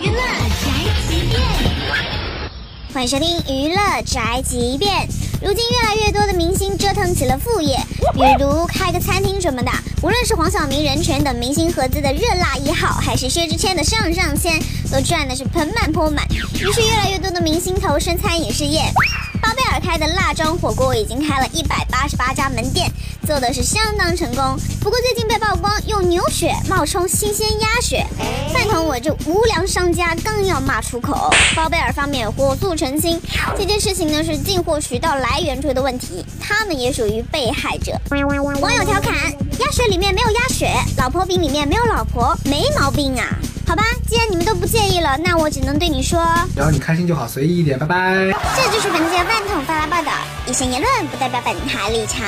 娱乐宅急便，欢迎收听娱乐宅急便。如今越来越多的明星折腾起了副业，比如开个餐厅什么的。无论是黄晓明、任泉等明星合资的热辣一号，还是薛之谦的上上签，都赚的是盆满钵满。于是越来越多的明星投身餐饮事业。火锅已经开了一百八十八家门店，做的是相当成功。不过最近被曝光用牛血冒充新鲜鸭血，饭桶我这无良商家刚要骂出口，包贝尔方面火速澄清，这件事情呢是进货渠道来源出的问题，他们也属于被害者。网友调侃：鸭血里面没有鸭血，老婆饼里面没有老婆，没毛病啊。好吧，既然你们都不介意了，那我只能对你说，只要你开心就好，随意一点，拜拜。这就是本节饭桶发来报道，以上言论不代表本台立场。